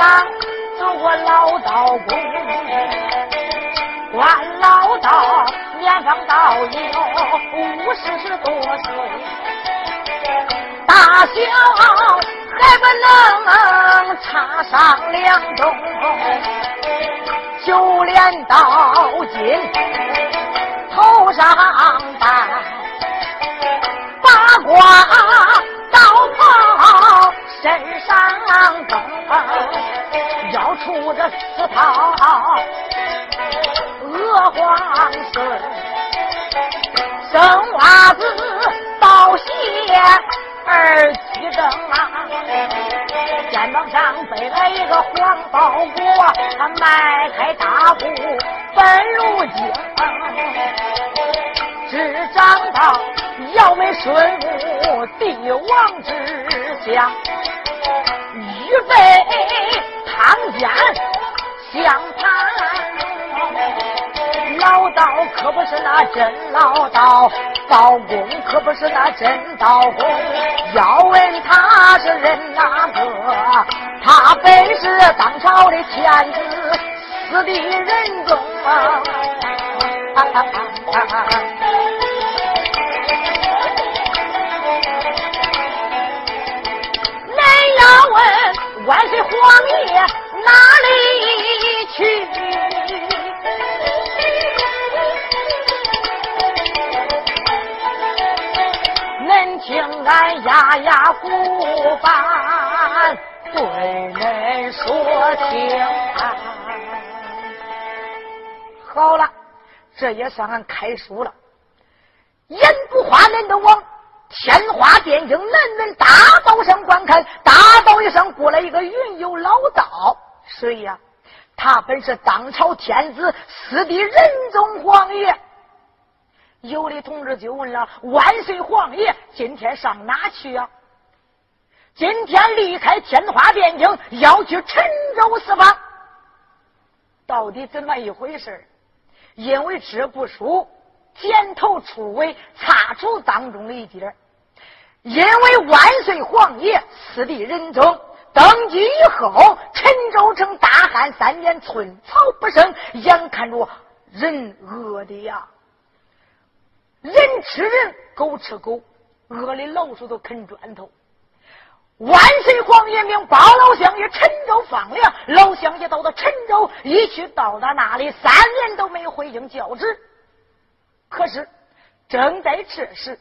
当做老道公，关老道年方到有五十多岁，大小还不能插上两中，就连到今头上戴八卦刀袍，身上蹬。出这四套鹅黄孙，生娃子道谢儿七正啊，肩膀上背来一个黄包裹，他迈开大步奔入京，只长到姚眉顺武帝王之家，预备。当间相谈，老道可不是那真老道，道公可不是那真道公。要问他是人哪个？他本是当朝的天子，死的人中啊！万岁皇爷哪里去？恁听俺压压鼓板对恁说听。好了，这也算俺开书了。言不花恁的王。天花电影，男人大道上观看，大道一声过来一个云游老道，谁呀？他本是当朝天子，四弟仁宗皇爷。有的同志就问了：万岁皇爷今天上哪去呀？今天离开天花电影，要去陈州四方。到底怎么一回事？因为这部书。剪头出尾，擦除当中的一点因为万岁皇爷四弟仁宗登基以后，陈州城大旱三年，寸草不生，眼看着人饿的呀，人吃人，狗吃狗，饿的老鼠都啃砖头。万岁皇爷命八老乡爷陈州放粮，老乡爷到了陈州，一去到达那里，三年都没回京教旨。可是，正在这时，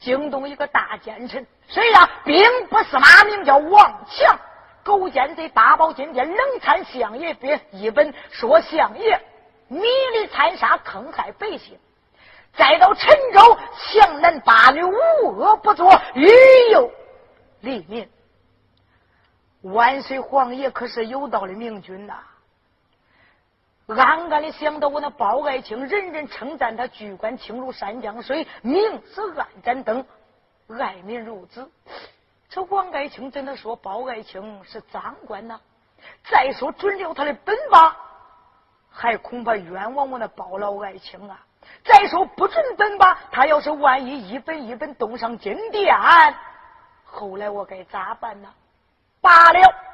京东一个大奸臣，谁呀？兵不司马名叫王强，勾践贼大宝金殿，冷餐相爷笔一本，说相爷迷离残杀，坑害百姓。再到陈州，强男霸女，无恶不作，欲诱黎民。万岁皇爷可是有道的明君呐！暗暗的想到，我那包爱卿，人人称赞他居官清如山江水，明似暗盏灯，爱民如子。这王爱卿怎的说包爱卿是赃官呢？再说准了他的本吧，还恐怕冤枉我那包老爱卿啊！再说不准本吧，他要是万一一本一本动上金殿，后来我该咋办呢？罢了。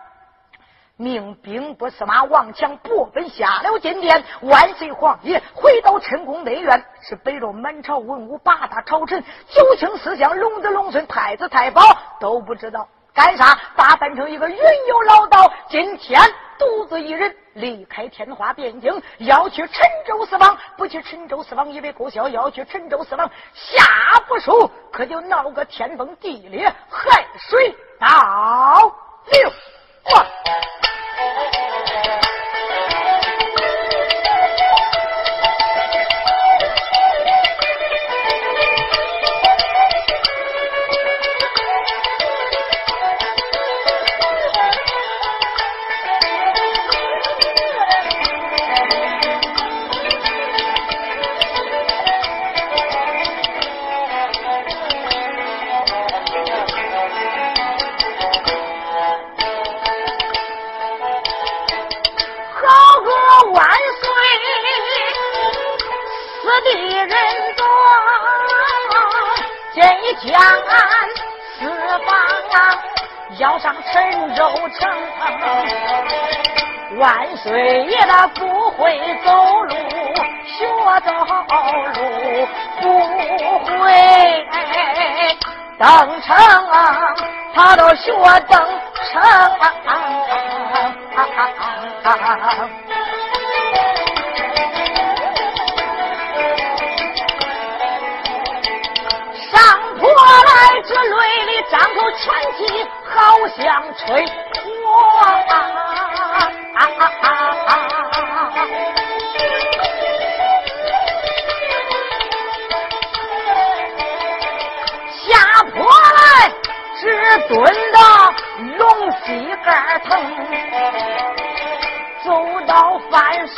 命兵部司马王强拨奔下了金殿，万岁皇爷回到陈宫内院，是北着满朝文武八大朝臣、九卿四相、龙子龙孙、太子太保都不知道。干啥，打扮成一个云游老道，今天独自一人离开天花汴京，要去陈州四方，不去陈州四方以为够笑，要去陈州四方下不输，可就闹个天崩地裂，海水倒流。哇！一人多建一江四方啊要上陈州城万岁爷他不会走路学走路不会登城他都学登城张口喘气，好像吹火。下坡来，只蹲到龙膝盖疼。走到饭时，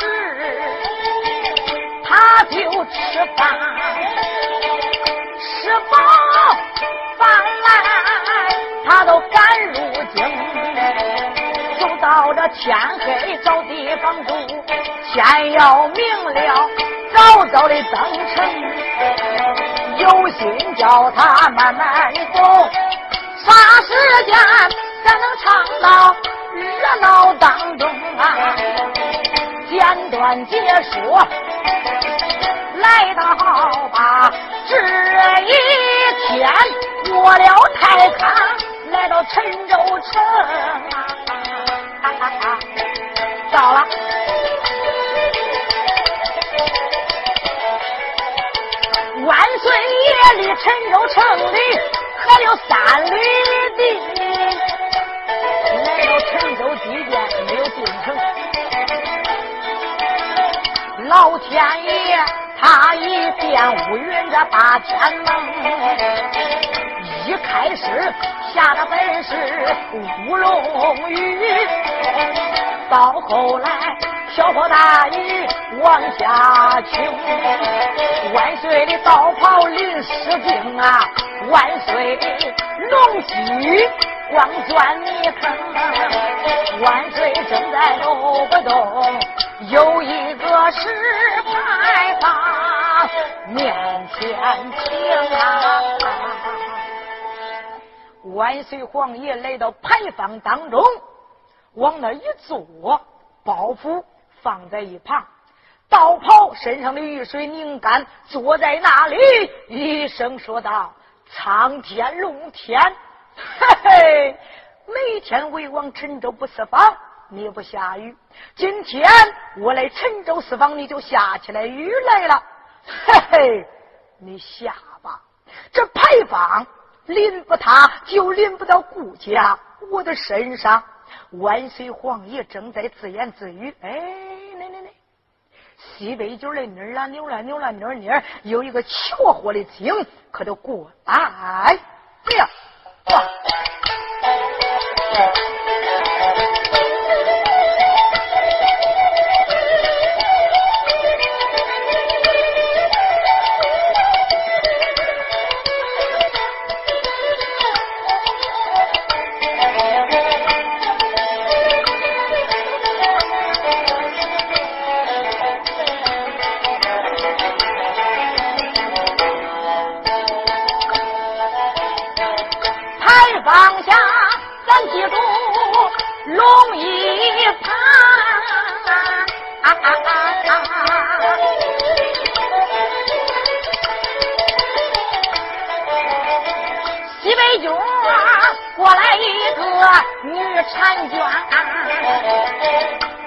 他就吃饭，吃饱，他都赶入京。走到这天黑找地方住，天要明了早早的登城。有心叫他慢慢走，啥时间才能唱到？热闹当中啊，简短解说，来到吧，这一天过了太康，来到陈州城啊，到了，万岁爷离陈州城里还有三里地。来到陈州地殿没有进城，老天爷他一变乌云这八天蒙，一开始下的本是乌龙雨，到后来瓢泼大雨往下倾，万岁的道袍淋湿净啊，万岁龙驹。光钻泥坑，万岁正在抖不动，有一个石牌坊面前停啊！万岁皇爷来到牌坊当中，往那一坐，包袱放在一旁，道袍身上的雨水拧干，坐在那里，一声说道：“苍天龙天。”嘿嘿，每天为王陈州不四方，你不下雨。今天我来陈州四方，你就下起来雨来了。嘿嘿，你下吧。这牌坊淋不他，就淋不到顾家我的身上。万岁皇爷正在自言自语。哎，那那那，西北角的妮儿啦，扭啦扭啦扭儿扭儿，有一个求火的精，可都过来。婉娟，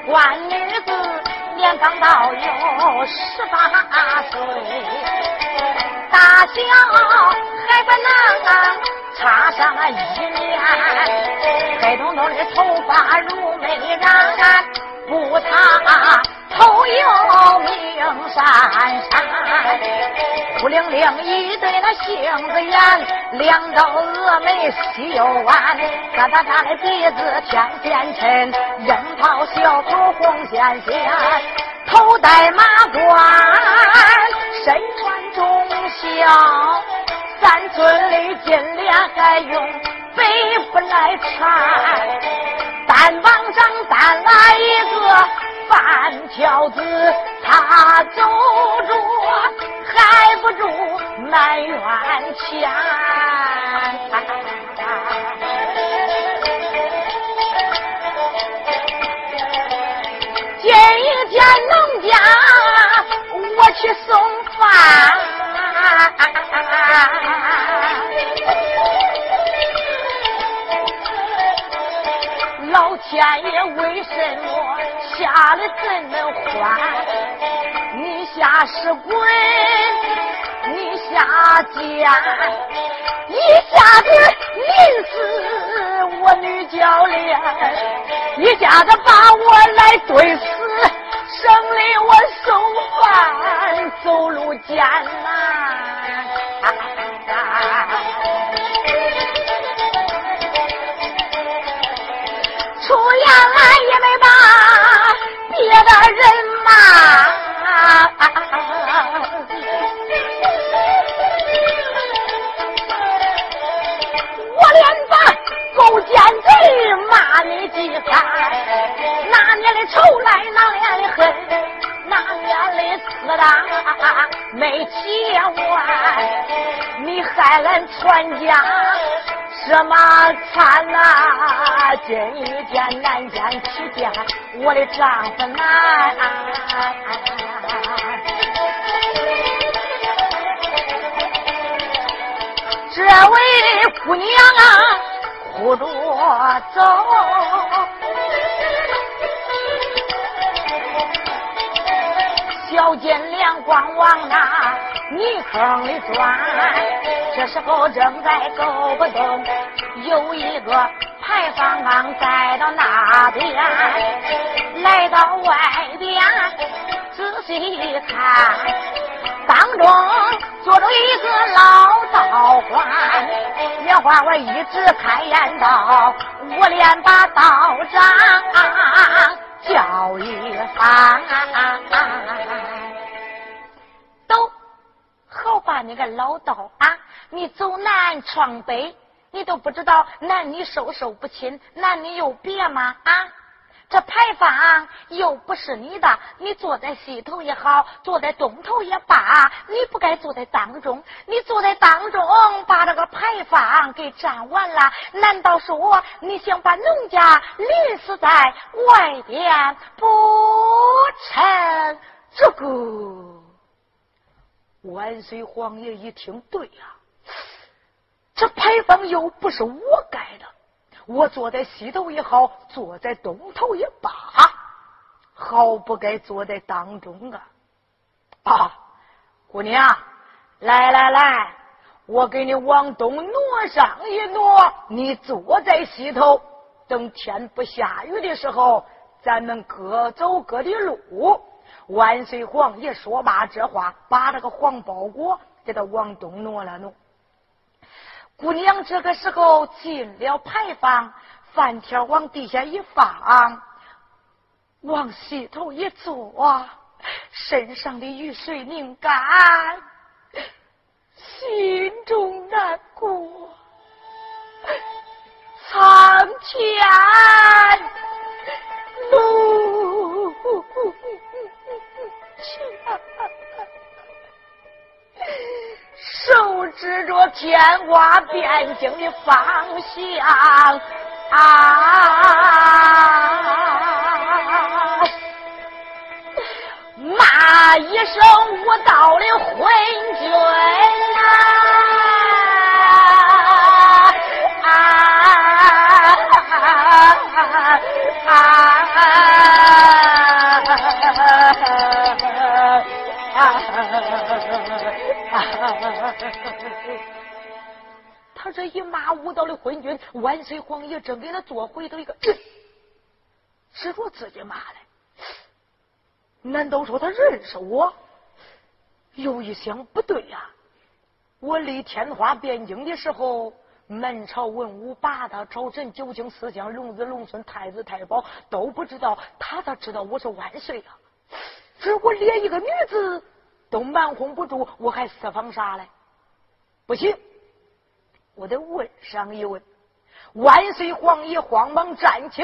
官女子年方到有十八岁，大小还不能插上了一年，黑彤彤的头发如美染，不擦头又明闪闪，孤零零一对那杏子眼。两道峨眉细又弯，嘎哒嘎的鼻子天线抻，樱桃小口红鲜鲜，头戴马冠，身穿忠孝，三寸的金莲还用北不来缠，单膀上单来一个半条子，他走着。还不住埋怨钱。今天农家我去送饭，天爷为什么下的这么欢？你下是鬼，你下贱，一下子淋死我女教练，一下子把我来怼死，省得我送饭走路艰难。出言来也没把别的人骂。我连把狗奸贼骂你几番，那年的仇来，那年的恨，那年的死党没结完，你害俺全家什么惨呐？今天难见起见我的丈夫难。这位姑娘啊，哭着走，小金莲光往那泥坑里钻。这时候正在沟不动，有一个牌坊刚在到那边，来到外边仔细一看，当中坐着一个老。道观，莲花我一直开言道，我连把道长叫一番。都好吧，你个老道啊！你走南闯北，你都不知道男女授受不亲，男女有别吗？啊！这牌坊又不是你的，你坐在西头也好，坐在东头也罢，你不该坐在当中。你坐在当中，把这个牌坊给占完了，难道说你想把农家淋死在外边不成？这个万岁皇爷一听，对呀，这牌坊又不是我盖的。我坐在西头也好，坐在东头也罢，好不该坐在当中啊！啊，姑娘，来来来，我给你往东挪上一挪，你坐在西头，等天不下雨的时候，咱们各走各的路。万岁皇爷说罢这话，把这个黄包裹给他往东挪了挪。姑娘这个时候进了牌坊，饭条往地下一放，往西头一坐，身上的雨水拧干，心中难过，苍天路手指着天瓜边境的方向啊，骂一声我到了昏君啊 他这一骂，无道的昏君，万岁皇爷正给他做回头一个，是着自己骂的。难道说他认识我？又一想，不对呀！我立天花汴京的时候，满朝文武八大朝臣、九卿四相、龙子龙孙、太子太保都不知道，他咋知道我是万岁啊？这我连一个女子都瞒哄不住，我还私访啥嘞？不行，我得问上一问。万岁皇爷慌忙站起，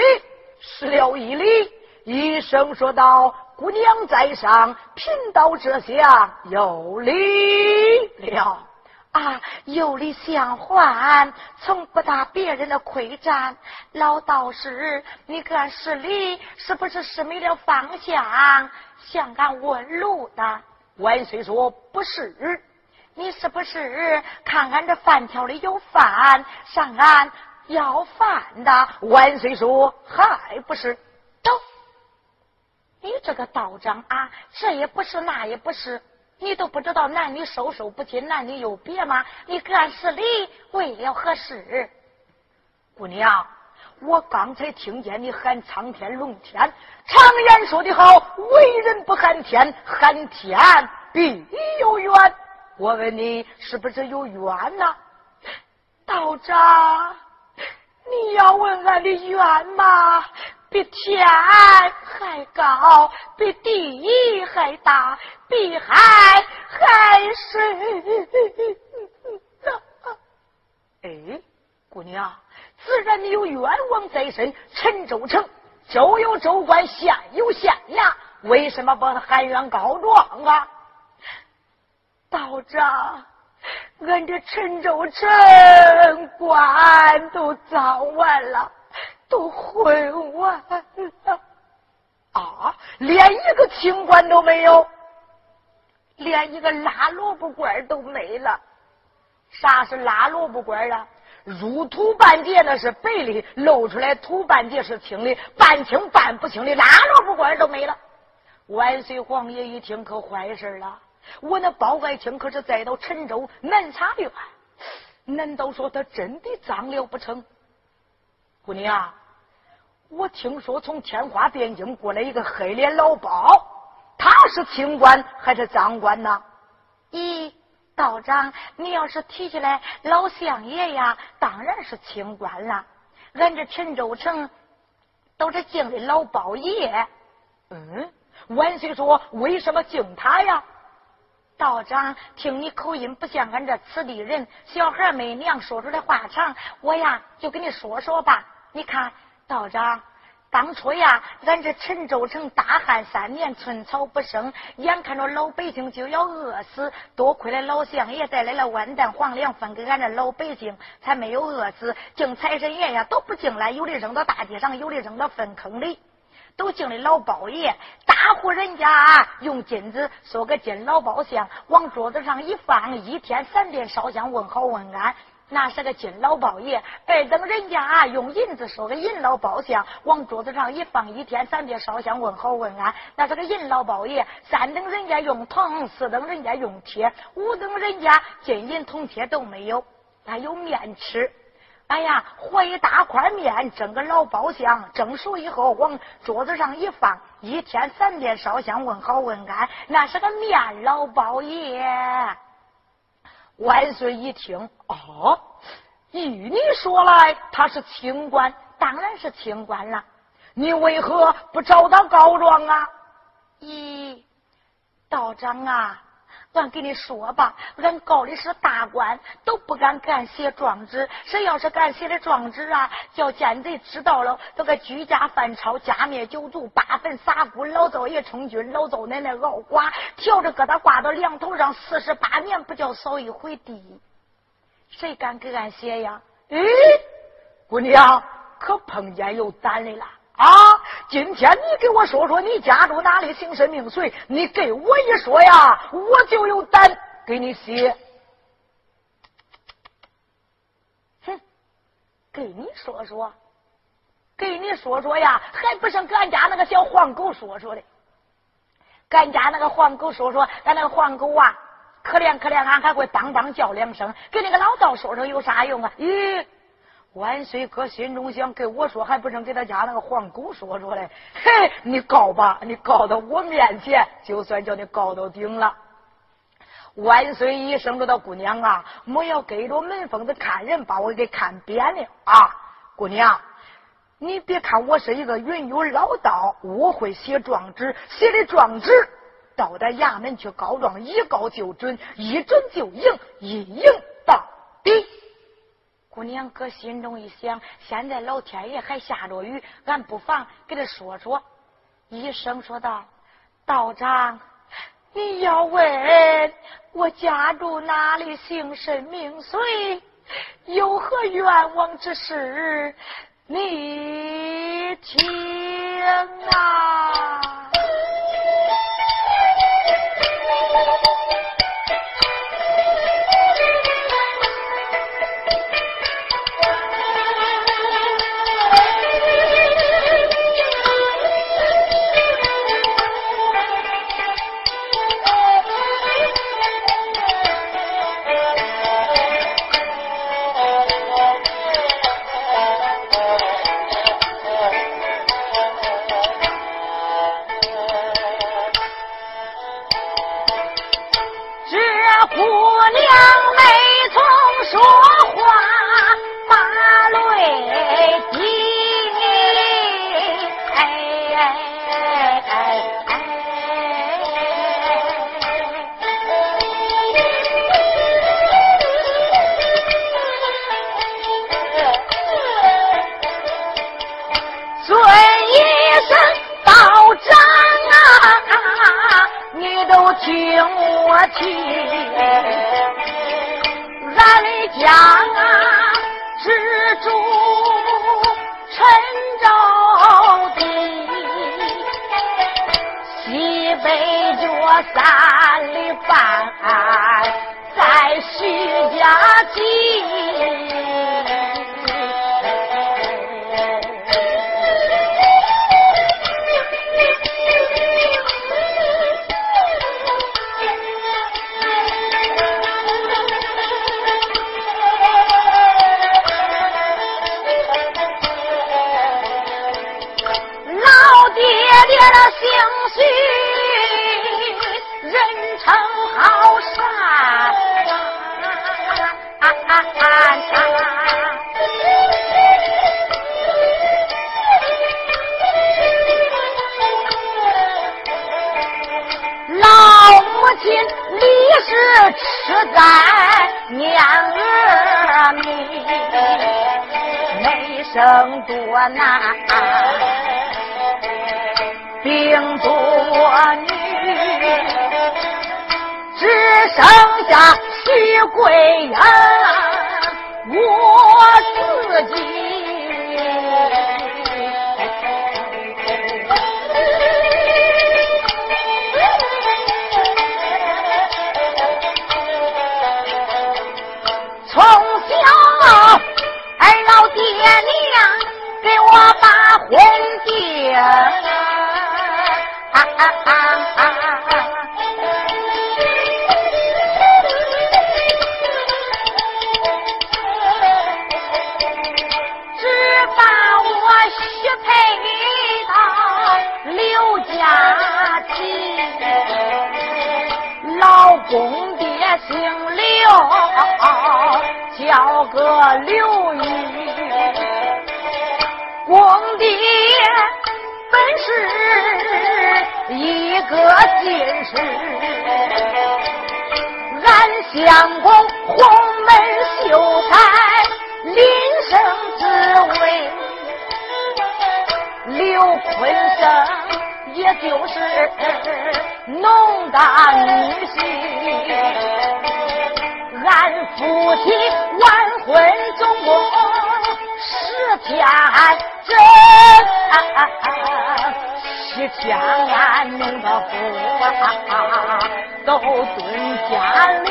施了一礼，一声说道：“姑娘在上，贫道这下有礼了。啊，有礼相还，从不打别人的亏占。老道士，你看失礼，是不是失没了方向，向俺问路的？万岁说不是，你是不是看俺这饭条里有饭，上俺要饭的？万岁说还不是。走，你这个道长啊，这也不是，那也不是。你都不知道男女授受不亲，男女有别吗？你干是礼为了何事？姑娘，我刚才听见你喊苍天龙天，常言说的好，为人不喊天，喊天必有冤。我问你，是不是有冤呐？道长，你要问俺的冤吗？比天还高，比地还大，比海还深。哎，姑娘，自然你有冤枉在身。陈州城州有州官，县有县衙，为什么把他喊冤告状啊？道长，俺这陈州城官都早完了。都混完了啊！连一个清官都没有，连一个拉萝卜官都没了。啥是拉萝卜官啊？入土半截那是白的，露出来土半截是青的，半清半不清的拉萝卜官都没了。万岁皇爷一听可坏事了，我那包爱卿可是再到陈州南茶院，难道说他真的脏了不成？姑娘，我听说从天花汴京过来一个黑脸老包，他是清官还是赃官呢？咦，道长，你要是提起来老相爷呀，当然是清官了。俺这陈州城都是敬的老包爷。嗯，万岁说为什么敬他呀？道长，听你口音不像俺这此地人，小孩没娘，说出来话长，我呀就跟你说说吧。你看，道长，当初呀，俺这陈州城大旱三年，寸草不生，眼看着老百姓就要饿死，多亏了老相爷带来了万担黄粮，分给俺这老百姓，才没有饿死。敬财神爷呀，都不敬来，有的扔到大街上，有的扔到粪坑里，都敬的老包爷。大户人家用金子塑个金老包像，往桌子上一放，一天三遍烧香问好问安。那是个金老包爷，二等人家啊，用银子说个银老包相，往桌子上一放，一天三遍烧香问好问安。那是个银老包爷，三等人家用铜，四等人家用铁，五等人家金银铜铁都没有，还有面吃。哎呀，和一大块面，蒸个老包香，蒸熟以后往桌子上一放，一天三遍烧香问好问安。那是个面老包爷。万岁一听，哦，依你说来，他是清官，当然是清官了。你为何不找他告状啊？咦，道长啊！俺给你说吧，俺告的是大官，都不敢敢写状纸。谁要是敢写的状纸啊，叫奸贼知道了，都该居家犯抄，家灭九族，八坟撒骨，老灶爷充军，老灶奶奶熬寡，挑着疙瘩挂到梁头上，四十八年不叫扫一回地。谁敢给俺写呀？咦，姑娘可碰见有胆的了。啊！今天你给我说说你家住哪里，姓甚名谁？你给我一说呀，我就有胆给你写。哼，给你说说，给你说说呀，还不像俺家那个小黄狗说说的。俺家那个黄狗说说，俺那个黄狗啊，可怜可怜，俺还会当当叫两声。给那个老道说说有啥用啊？咦？万岁哥心中想，跟我说还不成给他家那个黄狗说说嘞？嘿，你告吧，你告到我面前，就算叫你告到顶了。万岁一声说道：“姑娘啊，莫要给着门缝子看人，把我给看扁了啊！姑娘，你别看我是一个云游老道，我会写状纸，写的状纸到达衙门去告状，一告就准，一准就赢，一赢到底。”姑娘搁心中一想，现在老天爷还下着雨，俺不妨给他说说。医生说道：“道长，你要问我家住哪里，姓甚名谁，有何冤枉之事，你听啊。听我听，俺的家啊，只住陈州地，西北角三里半，在徐家集。相许，人称好善。老母亲，你是痴呆娘儿迷，没生多难。兵多，女只剩下徐桂英我自己。从小二老爹娘给我把婚订。啊啊啊！只把我许配到刘家集，老公爹姓刘，叫个刘玉。个进士，俺相公红门秀才，临生之位，刘坤生也就是农大女婿，俺夫妻完婚总共十天整。啊啊啊七天，俺弄得苦，都蹲家里。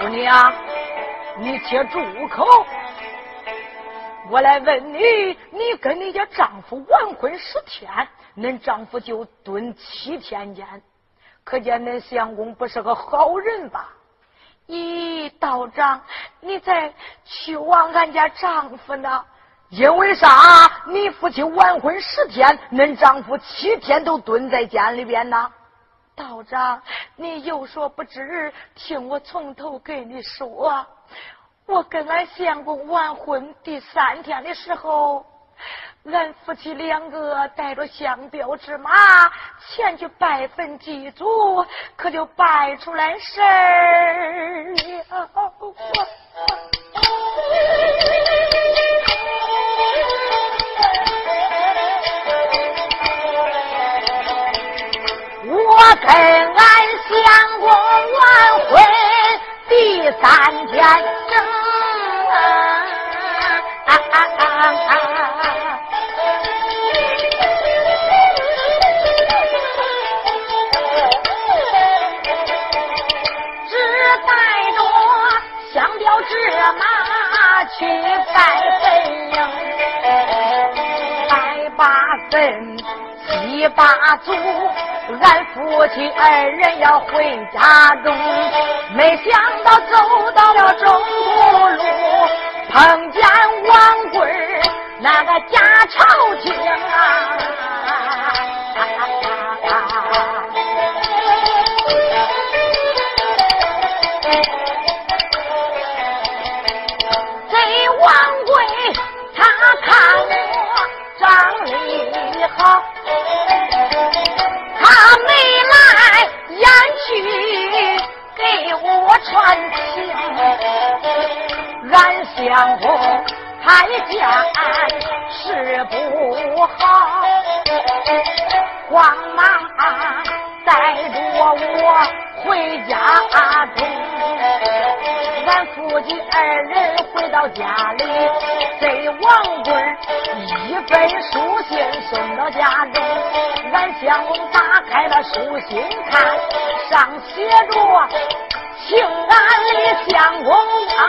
姑娘，你且住口！我来问你，你跟你家丈夫完婚十天，恁丈夫就蹲七天监，可见恁相公不是个好人吧？咦，道长，你在去望俺家丈夫呢？因为啥？你夫妻完婚十天，恁丈夫七天都蹲在监里边呢？道长，你有所不知，听我从头给你说。我跟俺相公完婚第三天的时候，俺夫妻两个带着香标之马前去拜坟祭祖，可就拜出来事儿了。我跟俺相公完婚第三天正。啊啊啊啊啊啊马去拜坟营，拜把坟，祭把祖。俺夫妻二人要回家中，没想到走到了中途路，碰见王贵那个假朝廷啊！相公他一见事不好，慌忙带着我回家中。俺夫妻二人回到家里，给王贵一本书信送到家中。俺相公打开了书信看，上写着：“请俺的相公啊，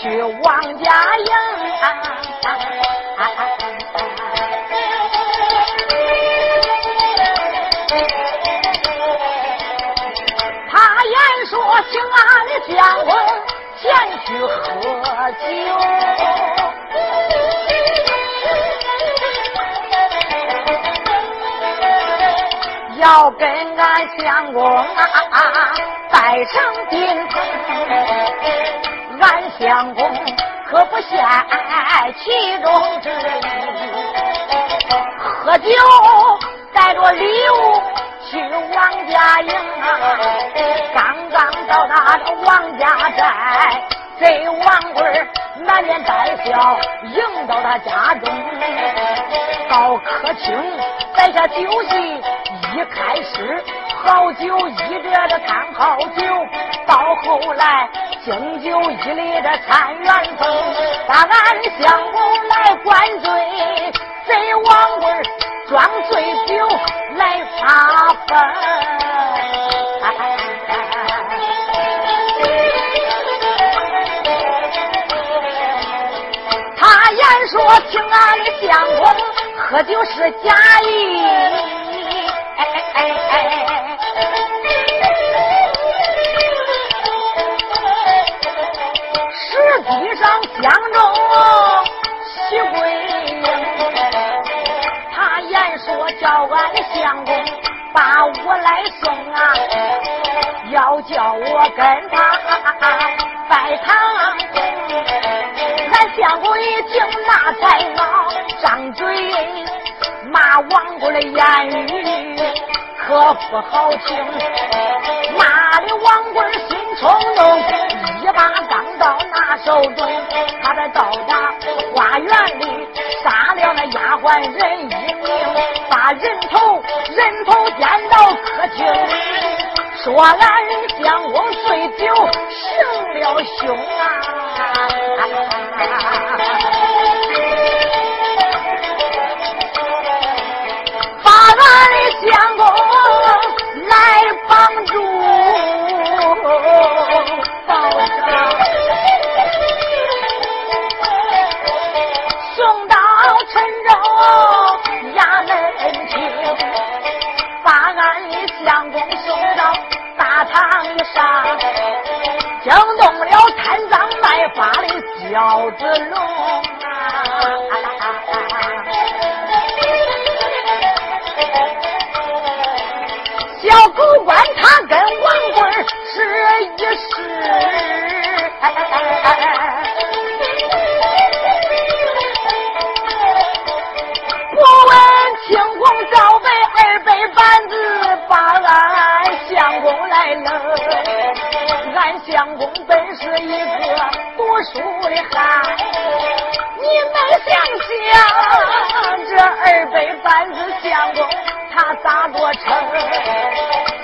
去王家营。”他言说请俺的相公前去喝酒。要跟俺相公啊拜成宾客，俺相公可不嫌其中之一。喝酒带着礼物去王家营啊，刚刚到达了王家寨，这王贵满脸带笑迎到他家中，到客厅摆下酒席。一开始好酒一着的看好酒，到后来敬酒一礼的参缘风，把俺相公来灌醉，贼王贵装醉酒来发疯。他言说听俺的相公喝酒是假意。实际上，相中徐桂英，他言说叫俺相公把我来送啊，要叫我跟他拜堂。相公一听那才恼，张嘴骂王贵的言语。可不好听，骂的王贵心冲动，一把钢刀拿手中，他在到达花园里杀了那丫鬟人一名，把人头人头颠到客厅里，说俺相公醉酒行了凶啊！相公来帮助赵子龙啊！小狗官他跟王贵是一世，不问青红皂白二百板子，把俺相公来了。俺相公被想想这二百板子相公？他咋着成？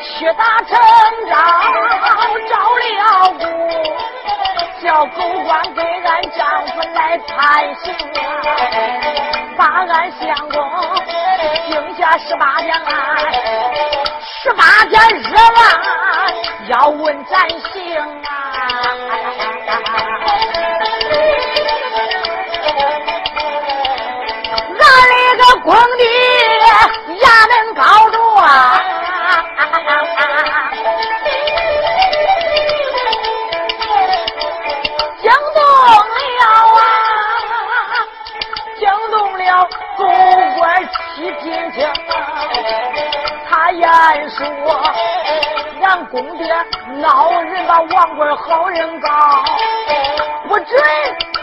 去打城章，招了鼓，叫狗官给俺丈夫来判刑啊！把俺相公定下十八天案，十八天日完要问斩刑啊！皇帝衙门高着啊，惊动了啊，惊动了狗官七品卿。他言说，俺公爹闹人把王贵好人告，不准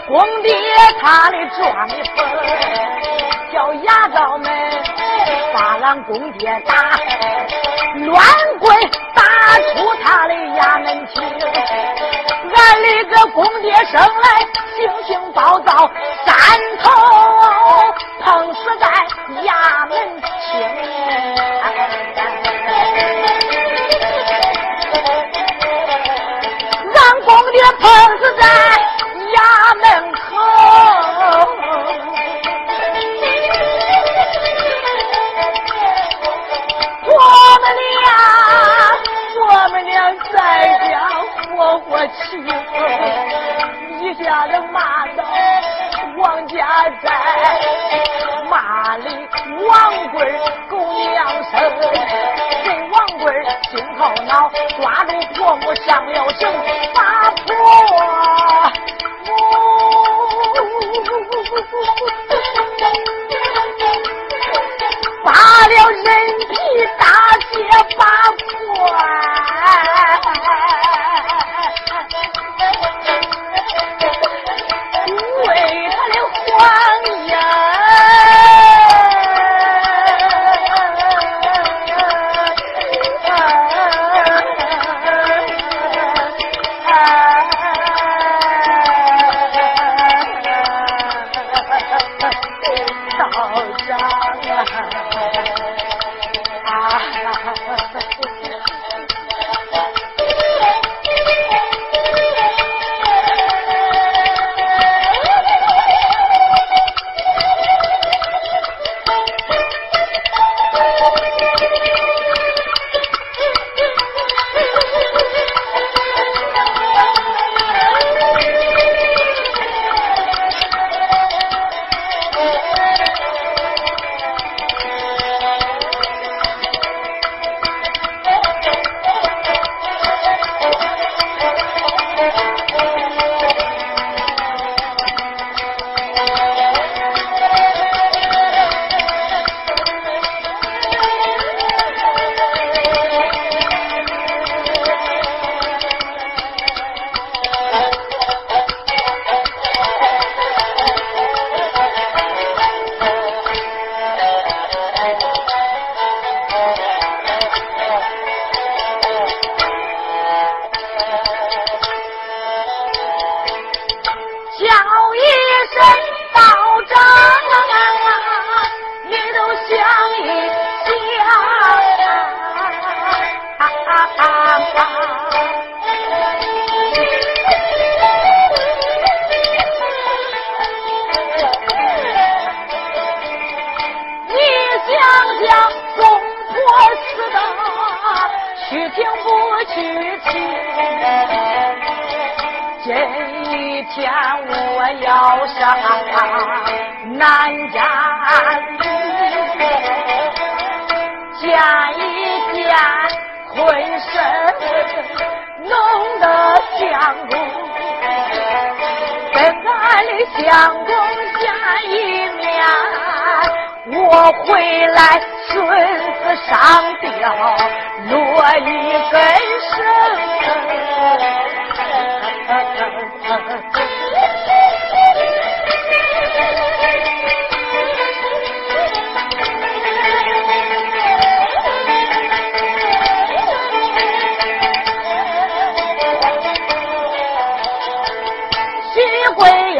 公爹他的庄里分。叫牙刀们把俺公爹打，乱棍打出他的衙门去。俺的个公爹生来性情暴躁，三头碰死在衙门厅。一下子骂到王家寨，骂的王贵狗娘生，给王贵心好恼，抓住婆母上了绳，把婆。扒了人皮大卸八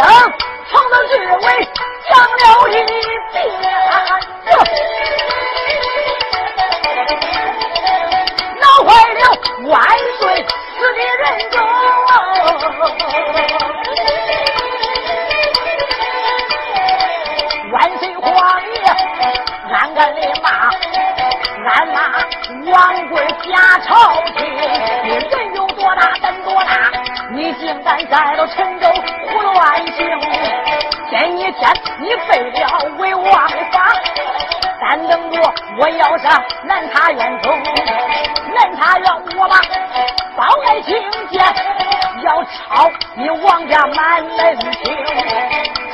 从头至尾讲了一遍，闹坏了万岁死的人中。万岁皇爷，俺敢的骂，俺骂王贵家朝廷，你人有多大胆多大。你竟敢在了陈州胡乱行，前一天你废了为王法。三等着我要上南塔院中，南塔院我把包爱情见，要抄你王家满门庭，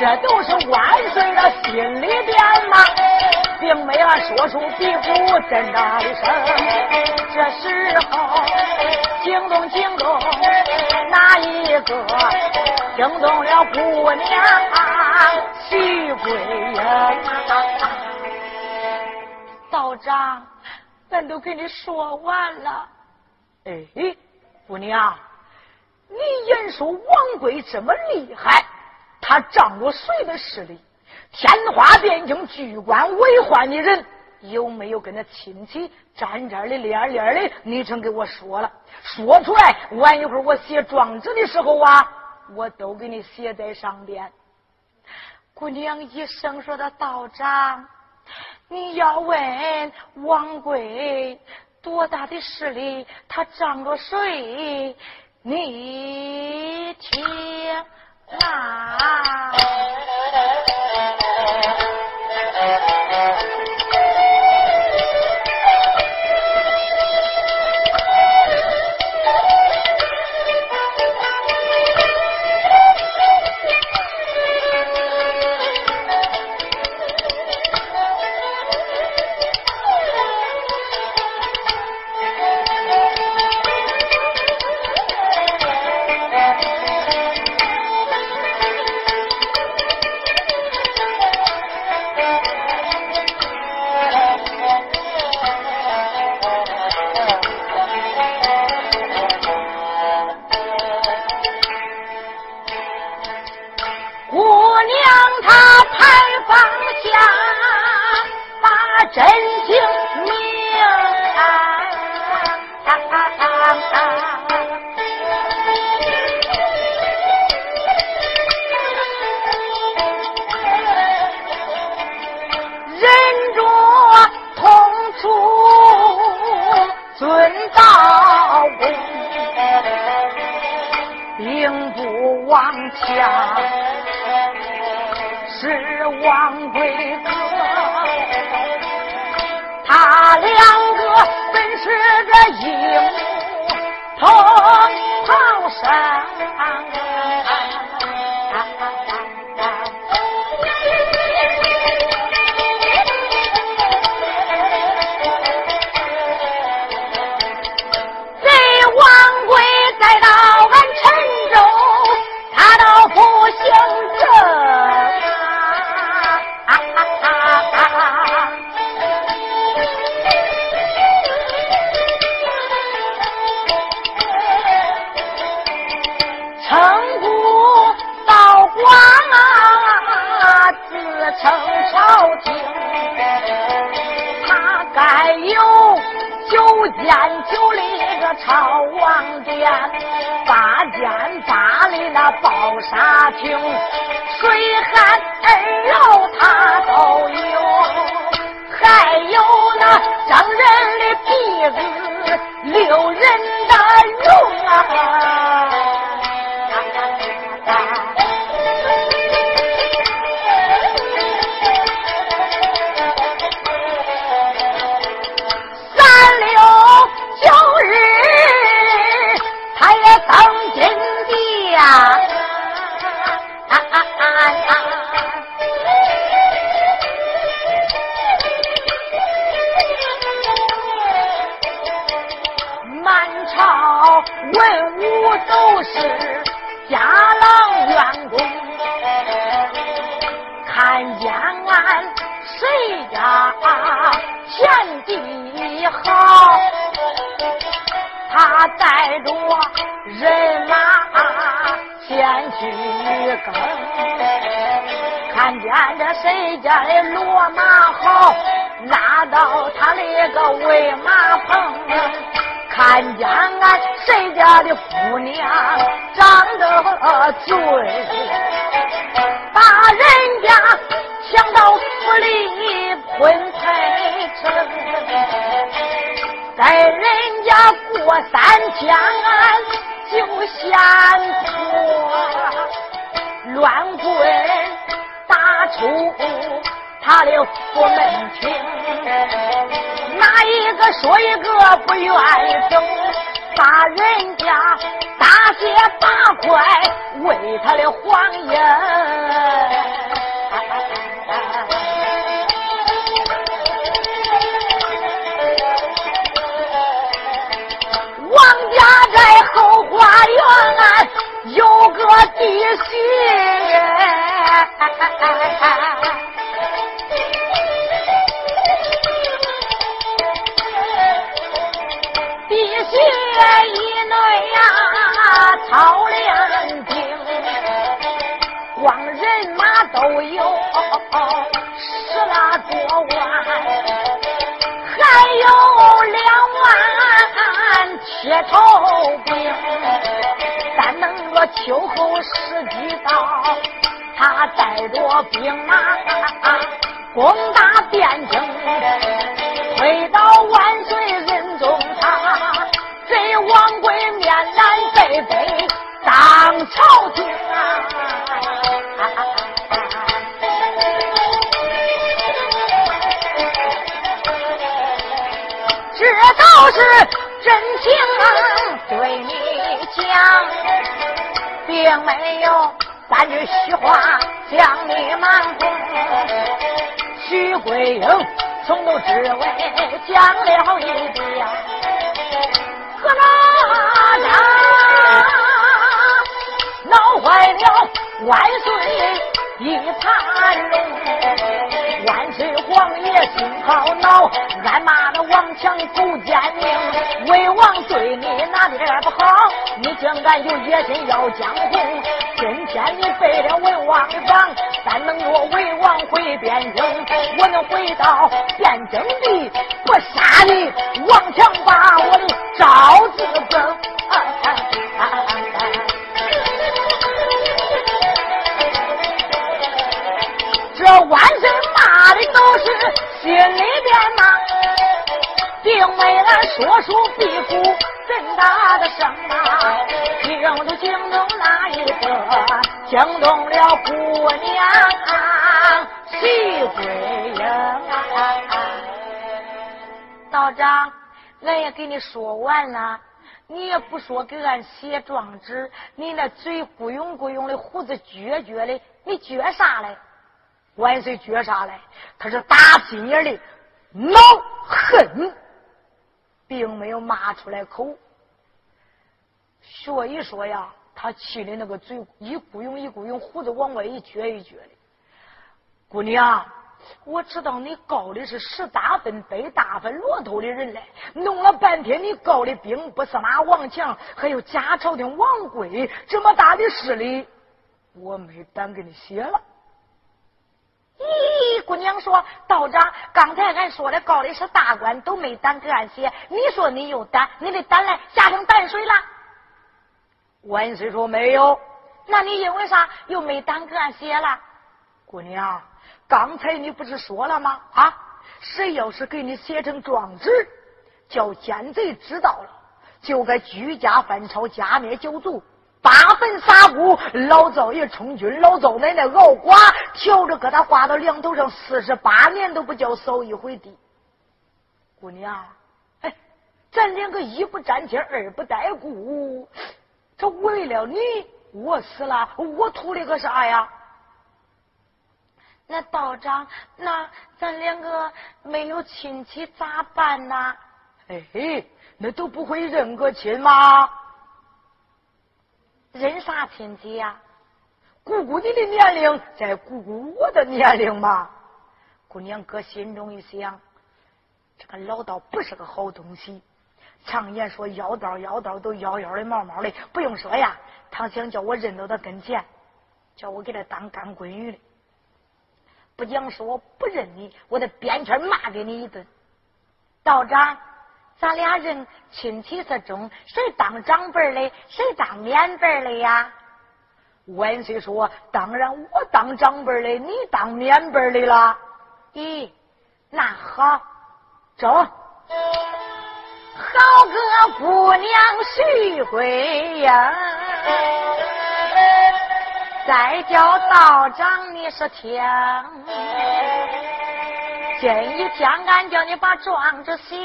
这都是万岁的心里边嘛，并没有说出鼻骨真大的声。这时候惊动惊动哪一个？惊动了姑娘徐桂英。道长，咱都跟你说完了。哎，姑娘，你言说王贵这么厉害，他仗着谁的势力？天花汴京居官为患的人，有没有跟他亲戚沾沾的连连的？你成给我说了，说出来，晚一会儿我写状纸的时候啊，我都给你写在上边。姑娘一声说的道长。你要问王贵多大的势力，他仗着谁？你听啊。乡，是王贵子。他两个本是个一母同胞生。朝王殿，八件八里那宝沙亭，水旱二老他都有，还有那张人的鼻子，六人的用啊。文武都是家郎院公，看见俺谁家田地好，他带着人马先去耕，看见这谁家的骡马好，拉到他那个喂马棚。看见俺谁家的姑娘长得俊，把人家抢到府里婚配成，在人家过三天俺就嫌多，乱棍打出。他的府门厅，哪一个说一个不愿意走，把人家大卸八块为他的黄银。王家在后花园有个弟媳。一内呀，操练兵，光人马都有十来多万，还有两万铁头兵。咱能个秋后时机到，他带着兵马攻打汴京，推倒万岁人南背背当朝廷啊！这都是真情对你讲，并没有三句虚话将你瞒哄。徐桂英从头至尾讲了一遍。何大家坏了万岁一盘龙，万岁皇爷心好恼，暗骂那王强狗奸佞，魏王对你哪点不好？你竟敢有野心要江红？今天你背了魏王的房，但能若魏王回汴京，我能回到汴京地，不杀你王强把我的招子崩。这万岁骂的都是心里边骂，并没俺说书比鼓真大的声啊，惊都惊动哪一个？惊动了姑娘徐桂英啊！道长，俺也给你说完了，你也不说给俺写状纸，你那嘴咕涌咕涌的，胡子撅撅的，你撅啥嘞？万岁撅啥嘞？他是打心眼里恼恨，并没有骂出来口。说一说呀，他气的那个嘴一咕涌一咕涌，胡子往外一撅一撅的。姑娘，我知道你告的是十大分北大分骆驼的人嘞，弄了半天你告的兵不司马王强，还有假朝廷王贵这么大的势力，我没胆给你写了。咦，姑娘说道长，刚才俺说的告的是大官，都没胆给俺写。你说你有胆，你的胆来下成淡水了。万岁说没有，那你因为啥又没胆给俺写了？姑娘，刚才你不是说了吗？啊，谁要是给你写成状纸，叫奸贼知道了，就该居家翻抄，家灭九族。八坟撒布，老赵爷充军，老赵奶奶熬寡，挑着疙瘩挂到梁头上，四十八年都不叫扫一回地。姑娘，哎，咱两个一不沾亲，二不带故，这为了你，我死了，我图了个啥呀？那道长，那咱两个没有亲戚咋办呢？哎嘿，那都不会认个亲吗？认啥亲戚呀？姑姑你的年龄再姑姑我的年龄嘛。姑娘搁心中一想，这个老道不是个好东西。常言说妖道妖道都妖妖的毛毛的，不用说呀。他想叫我认到他跟前，叫我给他当干闺女的。不讲说不认你，我得鞭圈骂给你一顿。道长，咱俩人亲戚之中，谁当长辈的，谁当免辈的呀？万岁说：“当然我当长辈的，你当免辈的了。”咦，那好，走。好个姑娘徐贵呀，再叫道长你是听。今一天俺叫你把状子写，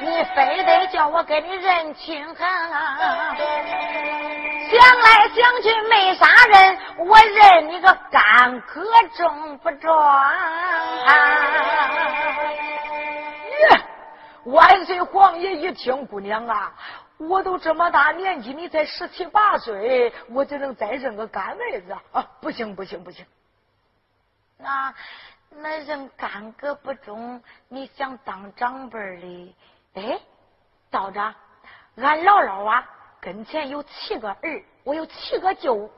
你非得叫我给你认亲。想来想去没啥人，我认你个干哥中不中？耶！万岁皇爷一听，姑娘啊，我都这么大年纪，你才十七八岁，我怎能再认个干妹子啊？不行不行不行！那。那人干戈不中，你想当长辈的？哎，道长，俺姥姥啊，跟前有七个儿，我有七个舅。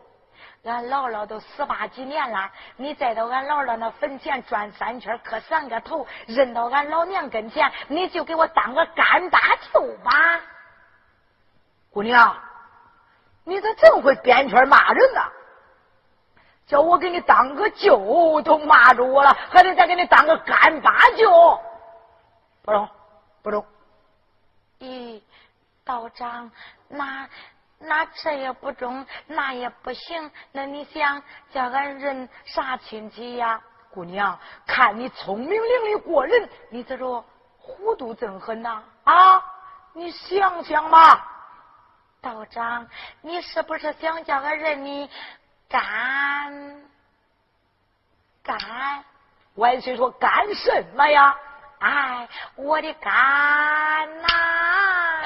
俺姥姥都十八几年了，你再到俺姥姥那坟前转三圈，磕三个头，认到俺老娘跟前，你就给我当个干大舅吧。姑娘，你咋真会编圈骂人呢？叫我给你当个舅都骂着我了，还得再给你当个干巴舅，不中，不中。咦，道长，那那这也不中，那也不行。那你想叫俺认啥亲戚呀？姑娘，看你聪明伶俐过人，你这着糊涂真狠呐！啊，你想想吧。道长，你是不是想叫俺认你？干干，万岁说干什么呀？哎，我的干呐！再